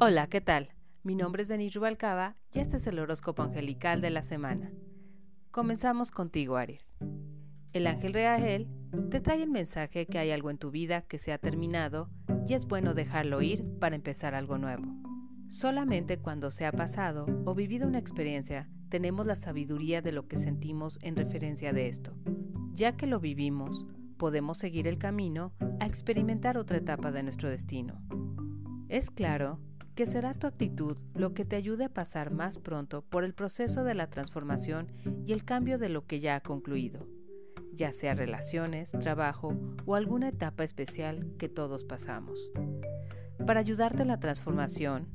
Hola, ¿qué tal? Mi nombre es Denis Rubalcaba y este es el horóscopo angelical de la semana. Comenzamos contigo, Aries. El ángel Reagel te trae el mensaje que hay algo en tu vida que se ha terminado y es bueno dejarlo ir para empezar algo nuevo. Solamente cuando se ha pasado o vivido una experiencia tenemos la sabiduría de lo que sentimos en referencia de esto. Ya que lo vivimos, podemos seguir el camino a experimentar otra etapa de nuestro destino. Es claro que será tu actitud lo que te ayude a pasar más pronto por el proceso de la transformación y el cambio de lo que ya ha concluido, ya sea relaciones, trabajo o alguna etapa especial que todos pasamos. Para ayudarte en la transformación,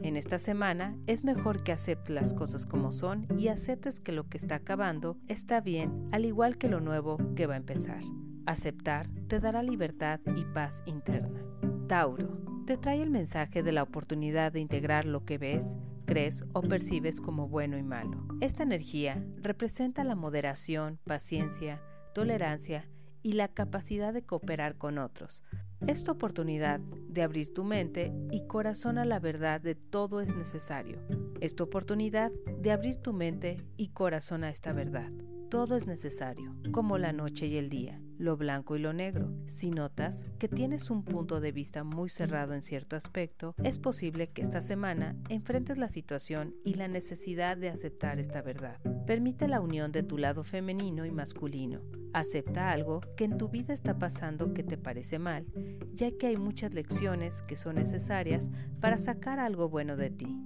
en esta semana es mejor que aceptes las cosas como son y aceptes que lo que está acabando está bien, al igual que lo nuevo que va a empezar. Aceptar te dará libertad y paz interna. Tauro te trae el mensaje de la oportunidad de integrar lo que ves, crees o percibes como bueno y malo. Esta energía representa la moderación, paciencia, tolerancia y la capacidad de cooperar con otros. Esta oportunidad de abrir tu mente y corazón a la verdad de todo es necesario. Esta oportunidad de abrir tu mente y corazón a esta verdad. Todo es necesario, como la noche y el día lo blanco y lo negro. Si notas que tienes un punto de vista muy cerrado en cierto aspecto, es posible que esta semana enfrentes la situación y la necesidad de aceptar esta verdad. Permite la unión de tu lado femenino y masculino. Acepta algo que en tu vida está pasando que te parece mal, ya que hay muchas lecciones que son necesarias para sacar algo bueno de ti,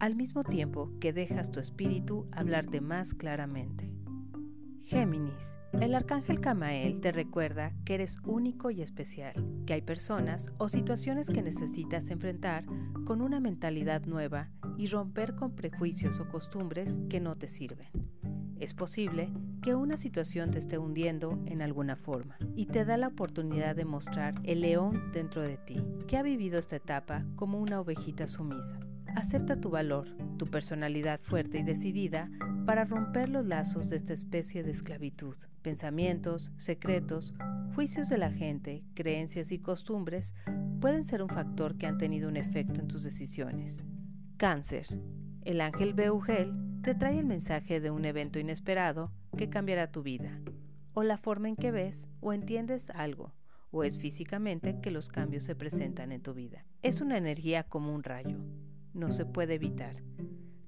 al mismo tiempo que dejas tu espíritu hablarte más claramente. Géminis. El arcángel Camael te recuerda que eres único y especial, que hay personas o situaciones que necesitas enfrentar con una mentalidad nueva y romper con prejuicios o costumbres que no te sirven. Es posible que una situación te esté hundiendo en alguna forma y te da la oportunidad de mostrar el león dentro de ti, que ha vivido esta etapa como una ovejita sumisa. Acepta tu valor, tu personalidad fuerte y decidida para romper los lazos de esta especie de esclavitud. Pensamientos, secretos, juicios de la gente, creencias y costumbres pueden ser un factor que han tenido un efecto en tus decisiones. Cáncer. El ángel Beugel te trae el mensaje de un evento inesperado que cambiará tu vida, o la forma en que ves o entiendes algo, o es físicamente que los cambios se presentan en tu vida. Es una energía como un rayo, no se puede evitar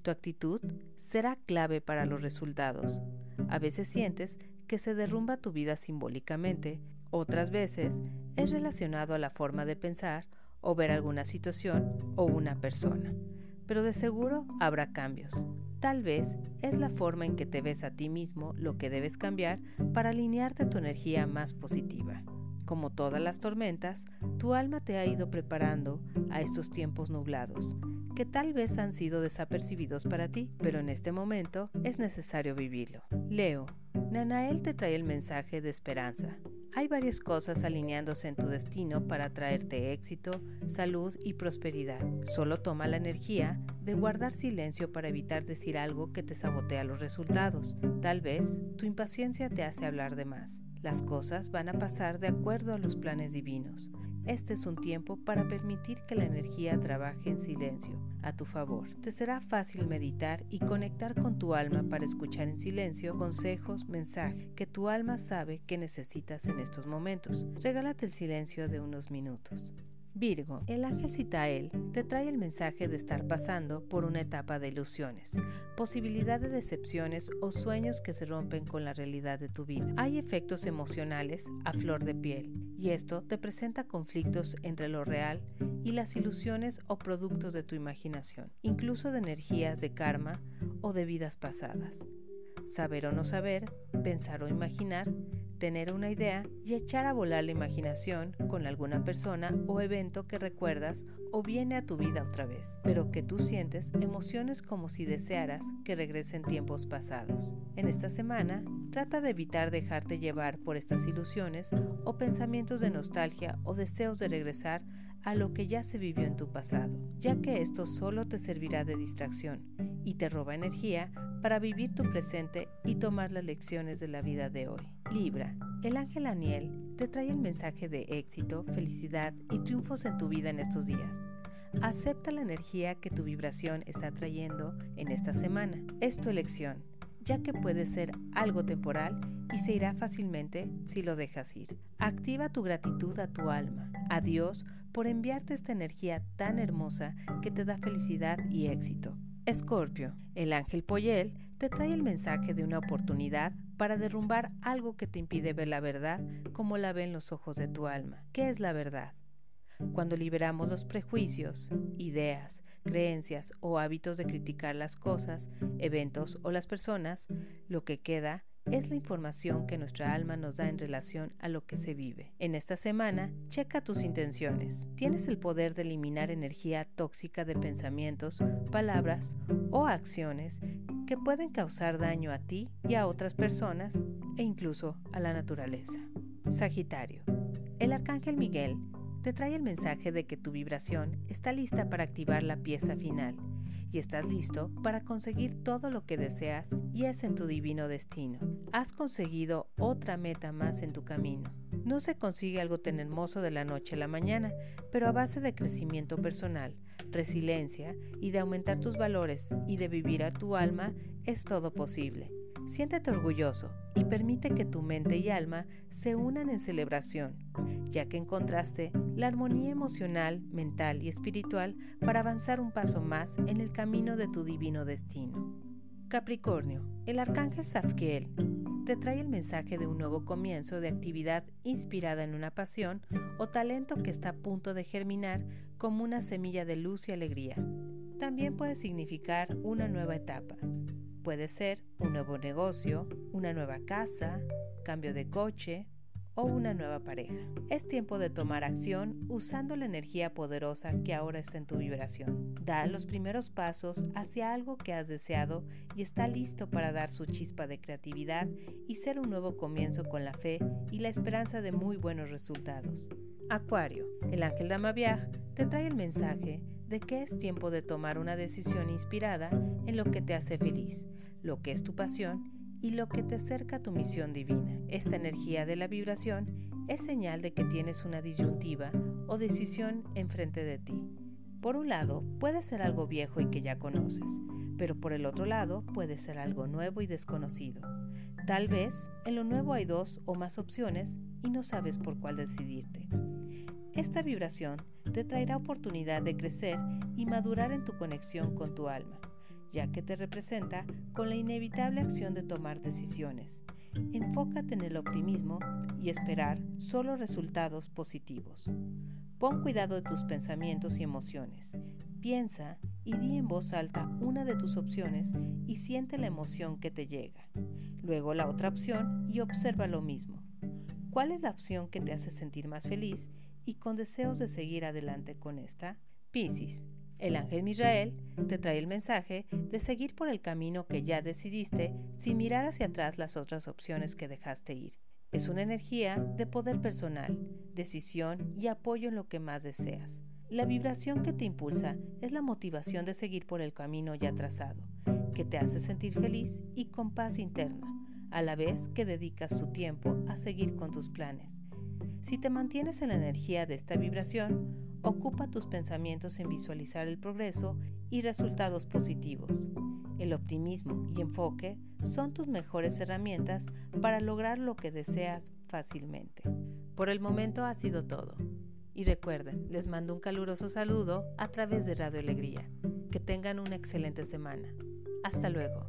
tu actitud será clave para los resultados. A veces sientes que se derrumba tu vida simbólicamente, otras veces es relacionado a la forma de pensar o ver alguna situación o una persona. Pero de seguro habrá cambios. Tal vez es la forma en que te ves a ti mismo lo que debes cambiar para alinearte tu energía más positiva. Como todas las tormentas, tu alma te ha ido preparando a estos tiempos nublados, que tal vez han sido desapercibidos para ti, pero en este momento es necesario vivirlo. Leo, Nanael te trae el mensaje de esperanza. Hay varias cosas alineándose en tu destino para traerte éxito, salud y prosperidad. Solo toma la energía de guardar silencio para evitar decir algo que te sabotea los resultados. Tal vez tu impaciencia te hace hablar de más. Las cosas van a pasar de acuerdo a los planes divinos. Este es un tiempo para permitir que la energía trabaje en silencio a tu favor. Te será fácil meditar y conectar con tu alma para escuchar en silencio consejos, mensajes que tu alma sabe que necesitas en estos momentos. Regálate el silencio de unos minutos. Virgo, el ángel Citael te trae el mensaje de estar pasando por una etapa de ilusiones, posibilidad de decepciones o sueños que se rompen con la realidad de tu vida. Hay efectos emocionales a flor de piel y esto te presenta conflictos entre lo real y las ilusiones o productos de tu imaginación, incluso de energías de karma o de vidas pasadas. Saber o no saber, pensar o imaginar, tener una idea y echar a volar la imaginación con alguna persona o evento que recuerdas o viene a tu vida otra vez, pero que tú sientes emociones como si desearas que regresen tiempos pasados. En esta semana, trata de evitar dejarte llevar por estas ilusiones o pensamientos de nostalgia o deseos de regresar a lo que ya se vivió en tu pasado, ya que esto solo te servirá de distracción y te roba energía para vivir tu presente y tomar las lecciones de la vida de hoy. Libra, el ángel Aniel te trae el mensaje de éxito, felicidad y triunfos en tu vida en estos días. Acepta la energía que tu vibración está trayendo en esta semana. Es tu elección, ya que puede ser algo temporal y se irá fácilmente si lo dejas ir. Activa tu gratitud a tu alma, a Dios, por enviarte esta energía tan hermosa que te da felicidad y éxito. Escorpio, el ángel Poyel te trae el mensaje de una oportunidad para derrumbar algo que te impide ver la verdad como la ven los ojos de tu alma. ¿Qué es la verdad? Cuando liberamos los prejuicios, ideas, creencias o hábitos de criticar las cosas, eventos o las personas, lo que queda es la información que nuestra alma nos da en relación a lo que se vive. En esta semana, checa tus intenciones. Tienes el poder de eliminar energía tóxica de pensamientos, palabras o acciones que pueden causar daño a ti y a otras personas e incluso a la naturaleza. Sagitario. El arcángel Miguel te trae el mensaje de que tu vibración está lista para activar la pieza final y estás listo para conseguir todo lo que deseas y es en tu divino destino. Has conseguido otra meta más en tu camino. No se consigue algo tan hermoso de la noche a la mañana, pero a base de crecimiento personal, resiliencia y de aumentar tus valores y de vivir a tu alma es todo posible. Siéntete orgulloso y permite que tu mente y alma se unan en celebración, ya que encontraste la armonía emocional, mental y espiritual para avanzar un paso más en el camino de tu divino destino. Capricornio, el arcángel Zadkiel te trae el mensaje de un nuevo comienzo de actividad inspirada en una pasión o talento que está a punto de germinar como una semilla de luz y alegría. También puede significar una nueva etapa, Puede ser un nuevo negocio, una nueva casa, cambio de coche o una nueva pareja. Es tiempo de tomar acción usando la energía poderosa que ahora está en tu vibración. Da los primeros pasos hacia algo que has deseado y está listo para dar su chispa de creatividad y ser un nuevo comienzo con la fe y la esperanza de muy buenos resultados. Acuario, el ángel Damaviaj te trae el mensaje de que es tiempo de tomar una decisión inspirada en lo que te hace feliz, lo que es tu pasión y lo que te acerca a tu misión divina. Esta energía de la vibración es señal de que tienes una disyuntiva o decisión enfrente de ti. Por un lado, puede ser algo viejo y que ya conoces, pero por el otro lado puede ser algo nuevo y desconocido. Tal vez en lo nuevo hay dos o más opciones y no sabes por cuál decidirte. Esta vibración te traerá oportunidad de crecer y madurar en tu conexión con tu alma, ya que te representa con la inevitable acción de tomar decisiones. Enfócate en el optimismo y esperar solo resultados positivos. Pon cuidado de tus pensamientos y emociones. Piensa y di en voz alta una de tus opciones y siente la emoción que te llega. Luego la otra opción y observa lo mismo. ¿Cuál es la opción que te hace sentir más feliz y con deseos de seguir adelante con esta. Piscis, el ángel Misrael te trae el mensaje de seguir por el camino que ya decidiste sin mirar hacia atrás las otras opciones que dejaste ir. Es una energía de poder personal, decisión y apoyo en lo que más deseas. La vibración que te impulsa es la motivación de seguir por el camino ya trazado, que te hace sentir feliz y con paz interna, a la vez que dedicas tu tiempo a seguir con tus planes. Si te mantienes en la energía de esta vibración, ocupa tus pensamientos en visualizar el progreso y resultados positivos. El optimismo y enfoque son tus mejores herramientas para lograr lo que deseas fácilmente. Por el momento ha sido todo. Y recuerden, les mando un caluroso saludo a través de Radio Alegría. Que tengan una excelente semana. Hasta luego.